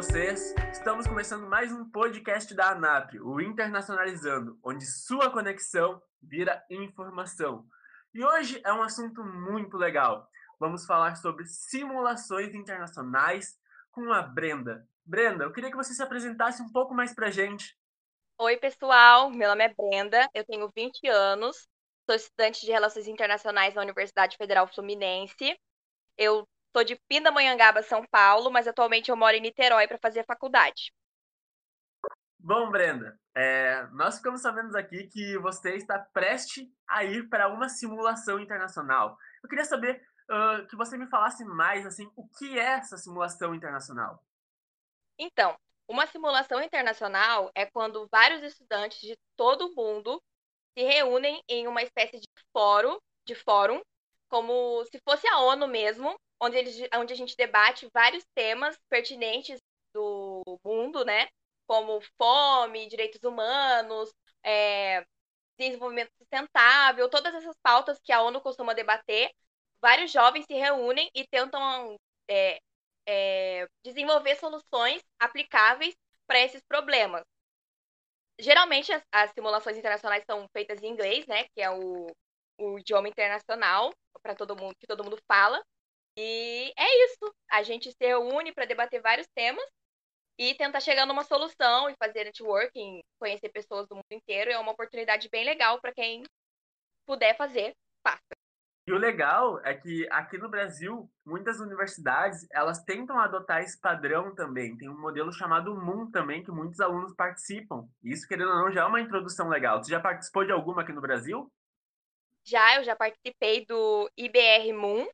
vocês? Estamos começando mais um podcast da ANAP, o Internacionalizando, onde sua conexão vira informação. E hoje é um assunto muito legal. Vamos falar sobre simulações internacionais com a Brenda. Brenda, eu queria que você se apresentasse um pouco mais pra gente. Oi, pessoal. Meu nome é Brenda, eu tenho 20 anos, sou estudante de Relações Internacionais na Universidade Federal Fluminense. Eu sou de Pindamonhangaba, São Paulo, mas atualmente eu moro em Niterói para fazer a faculdade. Bom, Brenda, é, nós ficamos sabendo aqui que você está prestes a ir para uma simulação internacional. Eu queria saber uh, que você me falasse mais, assim, o que é essa simulação internacional? Então, uma simulação internacional é quando vários estudantes de todo o mundo se reúnem em uma espécie de fórum, de fórum, como se fosse a ONU mesmo, onde, eles, onde a gente debate vários temas pertinentes do mundo, né? Como fome, direitos humanos, é, desenvolvimento sustentável, todas essas pautas que a ONU costuma debater. Vários jovens se reúnem e tentam é, é, desenvolver soluções aplicáveis para esses problemas. Geralmente as, as, simulações internacionais são feitas em inglês, né, que é o, o idioma internacional para todo mundo que todo mundo fala. E é isso. A gente se reúne para debater vários temas e tentar chegar numa solução e fazer networking, conhecer pessoas do mundo inteiro. É uma oportunidade bem legal para quem puder fazer, faça. E o legal é que aqui no Brasil, muitas universidades, elas tentam adotar esse padrão também. Tem um modelo chamado MOON também, que muitos alunos participam. Isso, querendo ou não, já é uma introdução legal. Você já participou de alguma aqui no Brasil? Já, eu já participei do IBR Moon,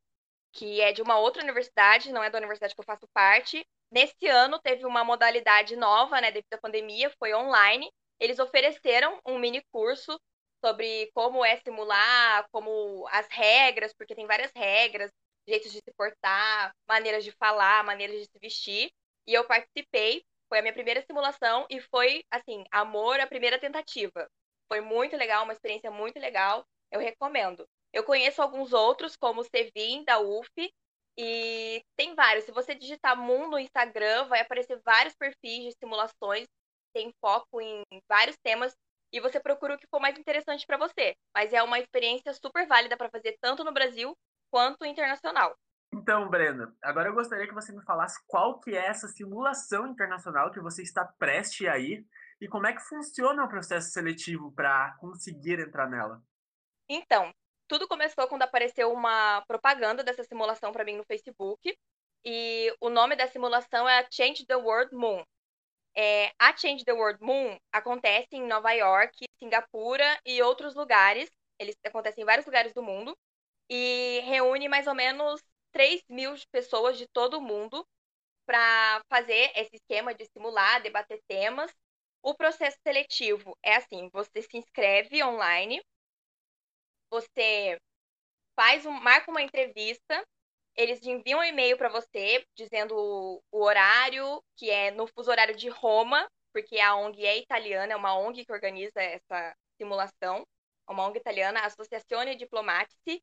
que é de uma outra universidade, não é da universidade que eu faço parte. Nesse ano teve uma modalidade nova, né, devido à pandemia, foi online. Eles ofereceram um mini curso sobre como é simular, como as regras, porque tem várias regras, jeitos de se portar, maneiras de falar, maneiras de se vestir. E eu participei, foi a minha primeira simulação e foi, assim, amor à primeira tentativa. Foi muito legal, uma experiência muito legal, eu recomendo. Eu conheço alguns outros, como o Sevin, da UF, e tem vários. Se você digitar Moon no Instagram, vai aparecer vários perfis de simulações, tem foco em vários temas, e você procura o que for mais interessante para você. Mas é uma experiência super válida para fazer tanto no Brasil quanto internacional. Então, Brenda, agora eu gostaria que você me falasse qual que é essa simulação internacional que você está prestes a ir e como é que funciona o processo seletivo para conseguir entrar nela. Então, tudo começou quando apareceu uma propaganda dessa simulação para mim no Facebook. E o nome da simulação é a Change the World Moon. É, a Change the World Moon acontece em Nova York, Singapura e outros lugares. Eles acontecem em vários lugares do mundo. E reúne mais ou menos 3 mil pessoas de todo o mundo para fazer esse esquema de simular, debater temas. O processo seletivo é assim: você se inscreve online você faz um, marca uma entrevista, eles enviam um e-mail para você dizendo o, o, horário, que é no fuso horário de Roma, porque a ONG é italiana, é uma ONG que organiza essa simulação, é uma ONG italiana, Associazione Diplomatici,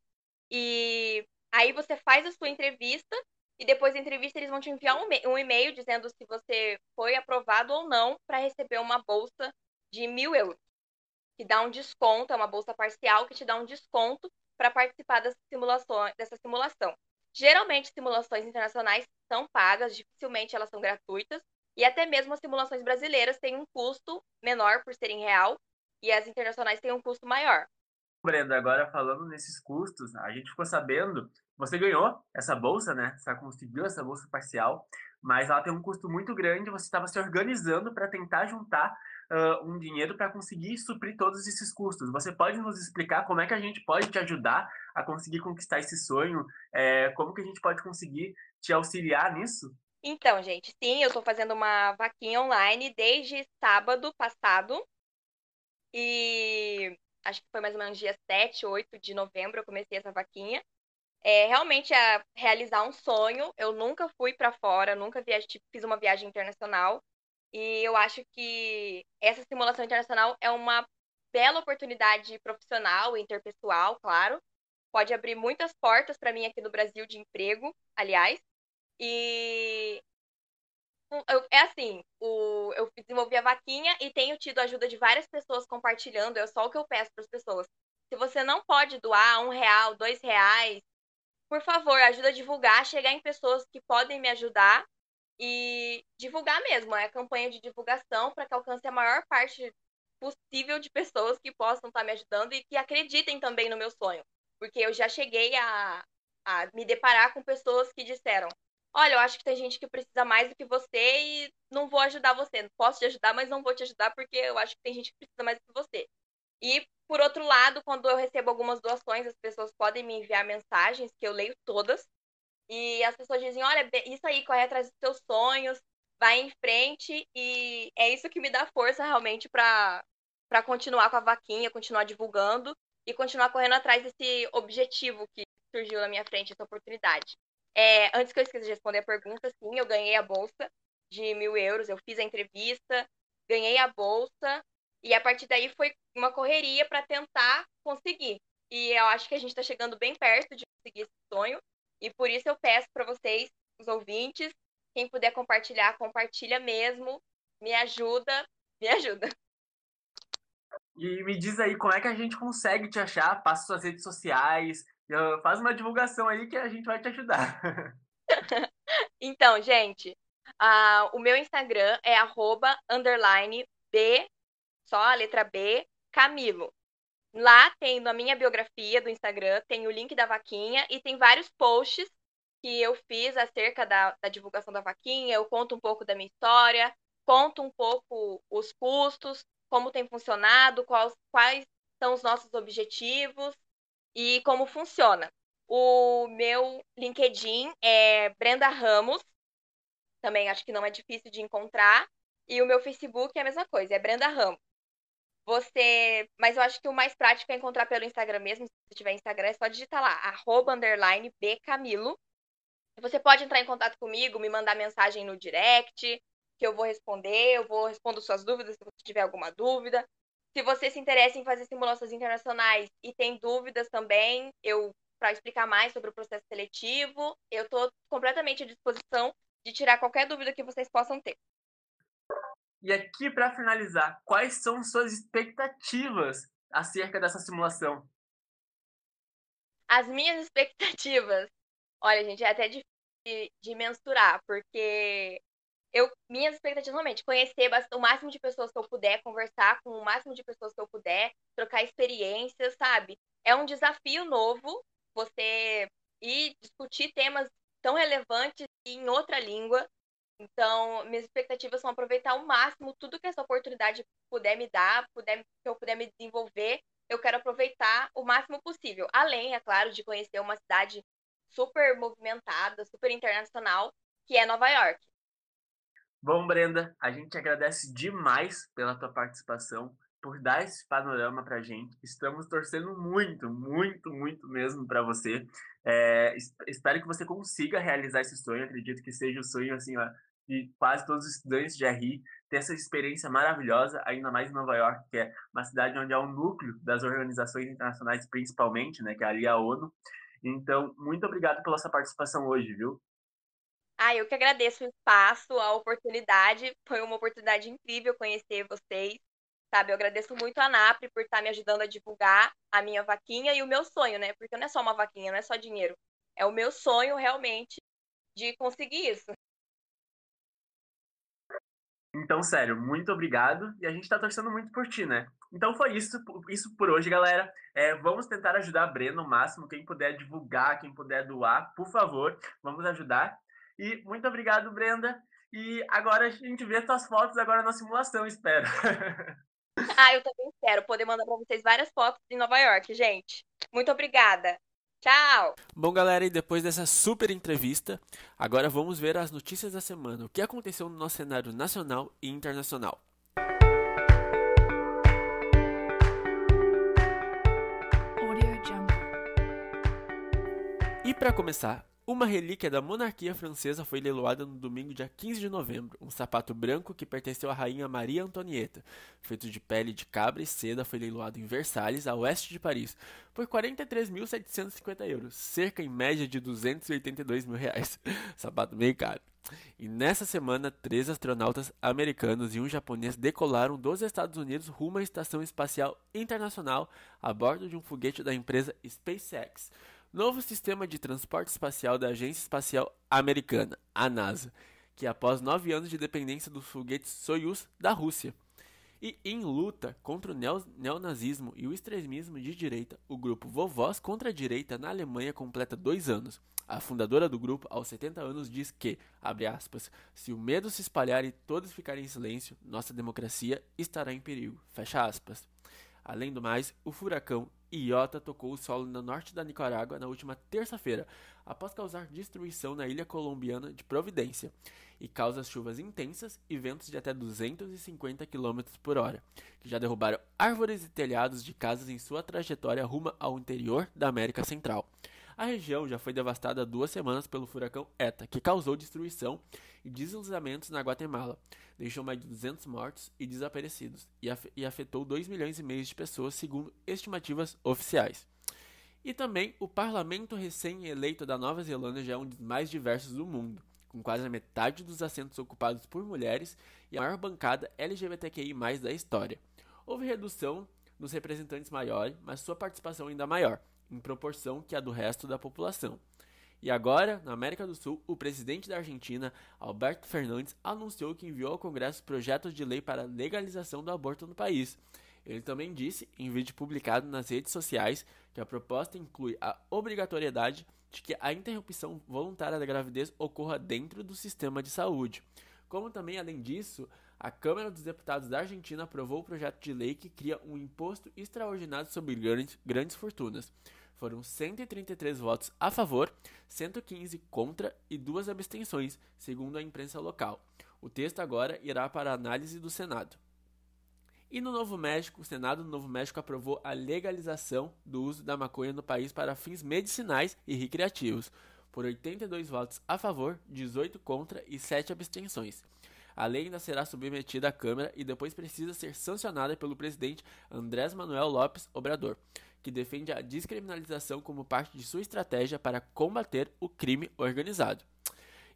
e aí você faz a sua entrevista e depois da entrevista eles vão te enviar um, um e-mail dizendo se você foi aprovado ou não para receber uma bolsa de mil euros que dá um desconto, é uma bolsa parcial que te dá um desconto para participar dessa simulação, dessa simulação. Geralmente, simulações internacionais são pagas, dificilmente elas são gratuitas, e até mesmo as simulações brasileiras têm um custo menor por serem real, e as internacionais têm um custo maior. Brenda, agora falando nesses custos, a gente ficou sabendo, você ganhou essa bolsa, né? Você conseguiu essa bolsa parcial, mas ela tem um custo muito grande, você estava se organizando para tentar juntar uh, um dinheiro para conseguir suprir todos esses custos. Você pode nos explicar como é que a gente pode te ajudar a conseguir conquistar esse sonho? É, como que a gente pode conseguir te auxiliar nisso? Então, gente, sim, eu estou fazendo uma vaquinha online desde sábado passado. E acho que foi mais ou menos dia 7, 8 de novembro eu comecei essa vaquinha. É, realmente é realizar um sonho. Eu nunca fui para fora, nunca viajei, tipo, fiz uma viagem internacional. E eu acho que essa simulação internacional é uma bela oportunidade profissional e interpessoal, claro. Pode abrir muitas portas para mim aqui no Brasil de emprego, aliás. E é assim, o, eu desenvolvi a vaquinha e tenho tido a ajuda de várias pessoas compartilhando. É só o que eu peço para as pessoas. Se você não pode doar um real, dois reais, por favor, ajuda a divulgar, chegar em pessoas que podem me ajudar e divulgar mesmo. É a campanha de divulgação para que alcance a maior parte possível de pessoas que possam estar me ajudando e que acreditem também no meu sonho. Porque eu já cheguei a, a me deparar com pessoas que disseram: Olha, eu acho que tem gente que precisa mais do que você e não vou ajudar você. Posso te ajudar, mas não vou te ajudar porque eu acho que tem gente que precisa mais do que você. E, por outro lado, quando eu recebo algumas doações, as pessoas podem me enviar mensagens que eu leio todas. E as pessoas dizem: Olha, isso aí, corre atrás dos seus sonhos, vai em frente. E é isso que me dá força realmente para continuar com a vaquinha, continuar divulgando e continuar correndo atrás desse objetivo que surgiu na minha frente, essa oportunidade. É, antes que eu esqueça de responder a pergunta, sim, eu ganhei a bolsa de mil euros, eu fiz a entrevista, ganhei a bolsa, e a partir daí foi uma correria para tentar conseguir. E eu acho que a gente está chegando bem perto de conseguir esse sonho, e por isso eu peço para vocês, os ouvintes, quem puder compartilhar, compartilha mesmo, me ajuda, me ajuda. E me diz aí como é que a gente consegue te achar, passa suas redes sociais, faz uma divulgação aí que a gente vai te ajudar. então, gente, uh, o meu Instagram é arroba, underline, B, só a letra B, Camilo. Lá tem na minha biografia do Instagram, tem o link da vaquinha e tem vários posts que eu fiz acerca da, da divulgação da vaquinha. Eu conto um pouco da minha história, conto um pouco os custos, como tem funcionado, quais, quais são os nossos objetivos e como funciona. O meu LinkedIn é Brenda Ramos, também acho que não é difícil de encontrar. E o meu Facebook é a mesma coisa, é Brenda Ramos. Você. Mas eu acho que o mais prático é encontrar pelo Instagram mesmo. Se você tiver Instagram, é só digitar lá, arroba bcamilo. Você pode entrar em contato comigo, me mandar mensagem no direct, que eu vou responder, eu vou responder suas dúvidas se você tiver alguma dúvida. Se você se interessa em fazer simulações internacionais e tem dúvidas também, eu para explicar mais sobre o processo seletivo, eu estou completamente à disposição de tirar qualquer dúvida que vocês possam ter. E aqui, para finalizar, quais são suas expectativas acerca dessa simulação? As minhas expectativas, olha, gente, é até difícil de mensurar, porque eu minhas expectativas realmente conhecer o máximo de pessoas que eu puder, conversar com o máximo de pessoas que eu puder, trocar experiências, sabe? É um desafio novo você ir discutir temas tão relevantes em outra língua. Então, minhas expectativas são aproveitar ao máximo tudo que essa oportunidade puder me dar, puder, que eu puder me desenvolver, eu quero aproveitar o máximo possível. Além, é claro, de conhecer uma cidade super movimentada, super internacional, que é Nova York. Bom, Brenda, a gente agradece demais pela tua participação, por dar esse panorama para gente. Estamos torcendo muito, muito, muito mesmo para você. É, espero que você consiga realizar esse sonho. Acredito que seja o sonho assim, ó, de quase todos os estudantes de RI ter essa experiência maravilhosa, ainda mais em Nova York, que é uma cidade onde há um núcleo das organizações internacionais, principalmente, né, que é ali a ONU. Então, muito obrigado pela sua participação hoje, viu? Ah, eu que agradeço o espaço, a oportunidade. Foi uma oportunidade incrível conhecer vocês, sabe? Eu agradeço muito a NAPRE por estar me ajudando a divulgar a minha vaquinha e o meu sonho, né? Porque não é só uma vaquinha, não é só dinheiro. É o meu sonho realmente de conseguir isso. Então, sério, muito obrigado. E a gente tá torcendo muito por ti, né? Então foi isso, isso por hoje, galera. É, vamos tentar ajudar a Brena o máximo. Quem puder divulgar, quem puder doar, por favor, vamos ajudar. E muito obrigado, Brenda. E agora a gente vê suas fotos agora na simulação, espero. ah, eu também espero poder mandar para vocês várias fotos em Nova York, gente. Muito obrigada. Tchau! Bom, galera, e depois dessa super entrevista, agora vamos ver as notícias da semana. O que aconteceu no nosso cenário nacional e internacional. E para começar, uma relíquia da monarquia francesa foi leiloada no domingo, dia 15 de novembro. Um sapato branco que pertenceu à rainha Maria Antonieta, feito de pele de cabra e seda, foi leiloado em Versalhes, a oeste de Paris, por 43.750 euros, cerca em média de 282 mil reais. sapato bem caro. E nessa semana, três astronautas americanos e um japonês decolaram dos Estados Unidos rumo à Estação Espacial Internacional a bordo de um foguete da empresa SpaceX, novo sistema de transporte espacial da Agência Espacial Americana, a NASA, que após nove anos de dependência dos foguetes Soyuz da Rússia. E em luta contra o neonazismo e o extremismo de direita, o grupo Vovós contra a Direita na Alemanha completa dois anos. A fundadora do grupo, aos 70 anos, diz que, aspas, se o medo se espalhar e todos ficarem em silêncio, nossa democracia estará em perigo. Fecha aspas. Além do mais, o furacão Iota tocou o solo no norte da Nicarágua na última terça-feira, após causar destruição na ilha colombiana de Providência, e causa chuvas intensas e ventos de até 250 km por hora, que já derrubaram árvores e telhados de casas em sua trajetória rumo ao interior da América Central. A região já foi devastada há duas semanas pelo furacão ETA, que causou destruição e deslizamentos na Guatemala, deixou mais de 200 mortos e desaparecidos e afetou 2 milhões e meio de pessoas, segundo estimativas oficiais. E também o parlamento recém-eleito da Nova Zelândia já é um dos mais diversos do mundo, com quase a metade dos assentos ocupados por mulheres e a maior bancada LGBTQI+ da história. Houve redução nos representantes maiores, mas sua participação ainda maior em proporção que a do resto da população. E agora, na América do Sul, o presidente da Argentina, Alberto Fernandes, anunciou que enviou ao Congresso projetos de lei para legalização do aborto no país. Ele também disse, em vídeo publicado nas redes sociais, que a proposta inclui a obrigatoriedade de que a interrupção voluntária da gravidez ocorra dentro do sistema de saúde. Como também, além disso, a Câmara dos Deputados da Argentina aprovou o projeto de lei que cria um imposto extraordinário sobre grandes, grandes fortunas. Foram 133 votos a favor, 115 contra e duas abstenções, segundo a imprensa local. O texto agora irá para análise do Senado. E no Novo México, o Senado do Novo México aprovou a legalização do uso da maconha no país para fins medicinais e recreativos, por 82 votos a favor, 18 contra e 7 abstenções. A lei ainda será submetida à Câmara e depois precisa ser sancionada pelo presidente Andrés Manuel Lopes Obrador, que defende a descriminalização como parte de sua estratégia para combater o crime organizado.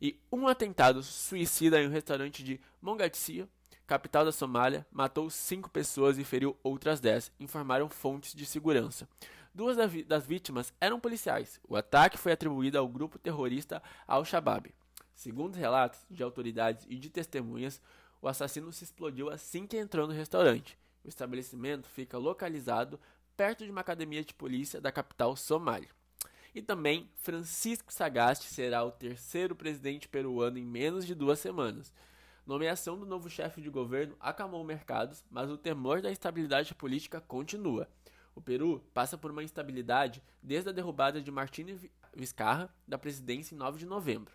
E um atentado suicida em um restaurante de Mogadiscio, capital da Somália, matou cinco pessoas e feriu outras dez, informaram fontes de segurança. Duas das vítimas eram policiais. O ataque foi atribuído ao grupo terrorista Al-Shabaab. Segundo relatos de autoridades e de testemunhas, o assassino se explodiu assim que entrou no restaurante. O estabelecimento fica localizado perto de uma academia de polícia da capital Somália. E também, Francisco Sagasti será o terceiro presidente peruano em menos de duas semanas. Nomeação do novo chefe de governo acalmou mercados, mas o temor da estabilidade política continua. O Peru passa por uma instabilidade desde a derrubada de Martínez Vizcarra da presidência em 9 de novembro.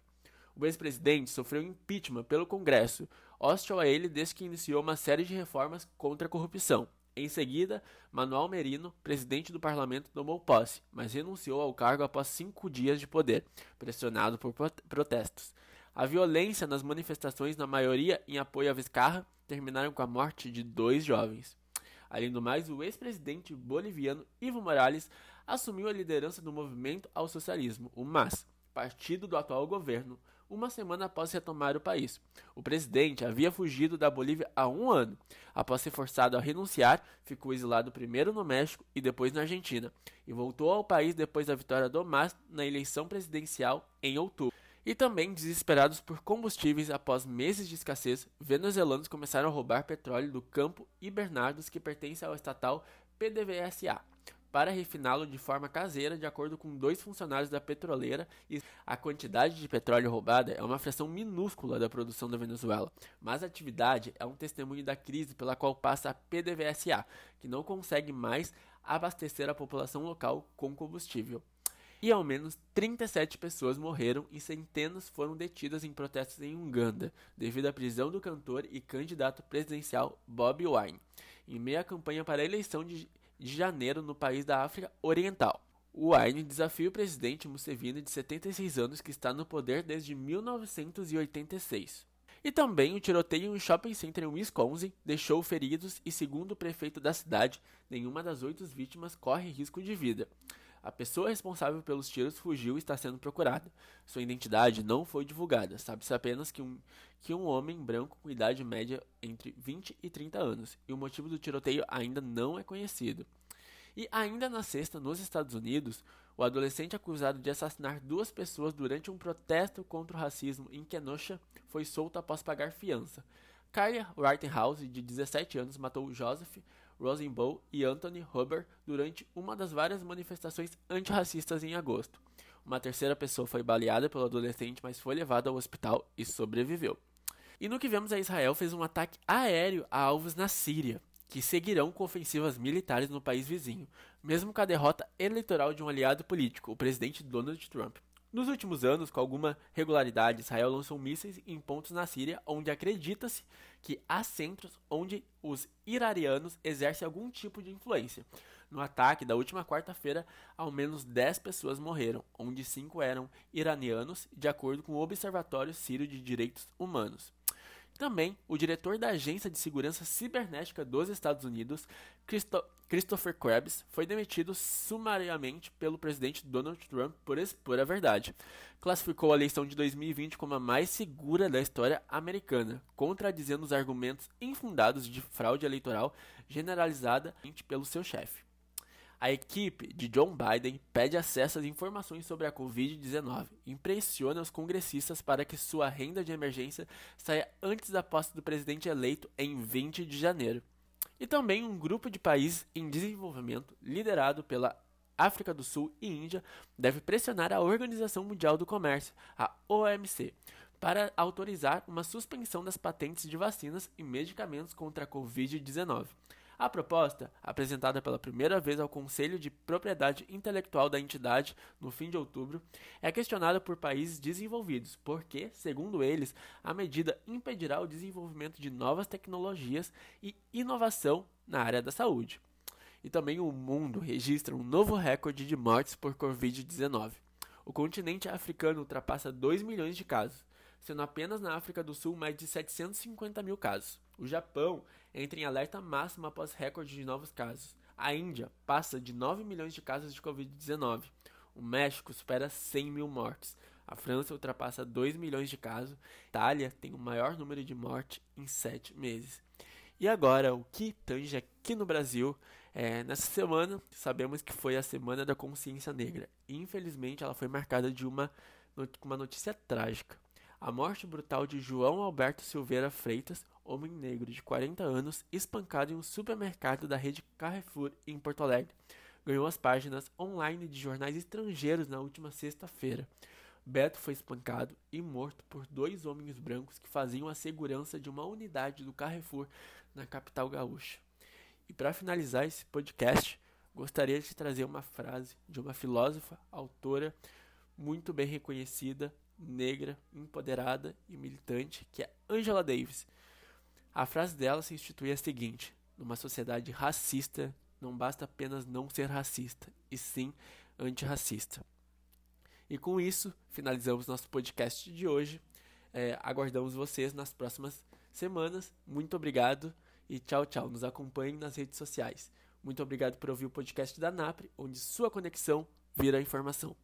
O ex-presidente sofreu impeachment pelo Congresso, hostil a ele desde que iniciou uma série de reformas contra a corrupção. Em seguida, Manuel Merino, presidente do parlamento, tomou posse, mas renunciou ao cargo após cinco dias de poder, pressionado por protestos. A violência nas manifestações, na maioria em apoio a Vizcarra, terminaram com a morte de dois jovens. Além do mais, o ex-presidente boliviano Evo Morales assumiu a liderança do movimento ao socialismo, o MAS, partido do atual governo, uma semana após retomar o país. O presidente havia fugido da Bolívia há um ano. Após ser forçado a renunciar, ficou exilado primeiro no México e depois na Argentina, e voltou ao país depois da vitória do MAS na eleição presidencial em outubro. E também desesperados por combustíveis após meses de escassez, venezuelanos começaram a roubar petróleo do campo e Bernardos que pertence ao estatal PDVSA para refiná-lo de forma caseira, de acordo com dois funcionários da petroleira. E a quantidade de petróleo roubada é uma fração minúscula da produção da Venezuela, mas a atividade é um testemunho da crise pela qual passa a PDVSA, que não consegue mais abastecer a população local com combustível. E ao menos 37 pessoas morreram e centenas foram detidas em protestos em Uganda, devido à prisão do cantor e candidato presidencial Bobi Wine, em meio à campanha para a eleição de de janeiro no país da África Oriental. O Wine desafia o presidente Museveni, de 76 anos, que está no poder desde 1986. E também o tiroteio em um shopping center em Wisconsin deixou feridos e, segundo o prefeito da cidade, nenhuma das oito vítimas corre risco de vida. A pessoa responsável pelos tiros fugiu e está sendo procurada. Sua identidade não foi divulgada. Sabe-se apenas que um, que um homem branco com idade média entre 20 e 30 anos, e o motivo do tiroteio ainda não é conhecido. E ainda na sexta, nos Estados Unidos, o adolescente acusado de assassinar duas pessoas durante um protesto contra o racismo em Kenosha foi solto após pagar fiança. Kaya Whitehouse, de 17 anos, matou Joseph Rosenbaum e Anthony Huber durante uma das várias manifestações antirracistas em agosto. Uma terceira pessoa foi baleada pelo adolescente, mas foi levada ao hospital e sobreviveu. E no que vemos a Israel fez um ataque aéreo a alvos na Síria, que seguirão com ofensivas militares no país vizinho, mesmo com a derrota eleitoral de um aliado político, o presidente Donald Trump. Nos últimos anos, com alguma regularidade, Israel lançou mísseis em pontos na Síria onde acredita-se que há centros onde os iranianos exercem algum tipo de influência. No ataque da última quarta-feira, ao menos 10 pessoas morreram, onde 5 eram iranianos, de acordo com o Observatório Sírio de Direitos Humanos. Também, o diretor da Agência de Segurança Cibernética dos Estados Unidos, Christo Christopher Krebs, foi demitido sumariamente pelo presidente Donald Trump por expor a verdade. Classificou a eleição de 2020 como a mais segura da história americana, contradizendo os argumentos infundados de fraude eleitoral generalizada pelo seu chefe. A equipe de John Biden pede acesso às informações sobre a Covid-19 e pressiona os congressistas para que sua renda de emergência saia antes da posse do presidente eleito em 20 de janeiro. E também um grupo de países em desenvolvimento, liderado pela África do Sul e Índia, deve pressionar a Organização Mundial do Comércio, a OMC, para autorizar uma suspensão das patentes de vacinas e medicamentos contra a Covid-19. A proposta, apresentada pela primeira vez ao Conselho de Propriedade Intelectual da entidade no fim de outubro, é questionada por países desenvolvidos, porque, segundo eles, a medida impedirá o desenvolvimento de novas tecnologias e inovação na área da saúde. E também o mundo registra um novo recorde de mortes por Covid-19. O continente africano ultrapassa 2 milhões de casos, sendo apenas na África do Sul mais de 750 mil casos. O Japão entra em alerta máximo após recorde de novos casos. A Índia passa de 9 milhões de casos de Covid-19. O México supera 100 mil mortes. A França ultrapassa 2 milhões de casos. A Itália tem o maior número de mortes em 7 meses. E agora, o que tange aqui no Brasil? É, nessa semana, sabemos que foi a Semana da Consciência Negra. Infelizmente, ela foi marcada de uma, uma notícia trágica. A morte brutal de João Alberto Silveira Freitas, homem negro de 40 anos, espancado em um supermercado da rede Carrefour em Porto Alegre. Ganhou as páginas online de jornais estrangeiros na última sexta-feira. Beto foi espancado e morto por dois homens brancos que faziam a segurança de uma unidade do Carrefour na capital gaúcha. E para finalizar esse podcast, gostaria de trazer uma frase de uma filósofa, autora muito bem reconhecida, negra, empoderada e militante, que é Angela Davis. A frase dela se institui a seguinte: numa sociedade racista, não basta apenas não ser racista, e sim antirracista. E com isso, finalizamos nosso podcast de hoje. É, aguardamos vocês nas próximas semanas. Muito obrigado e tchau, tchau. Nos acompanhem nas redes sociais. Muito obrigado por ouvir o podcast da NAPRE, onde sua conexão vira informação.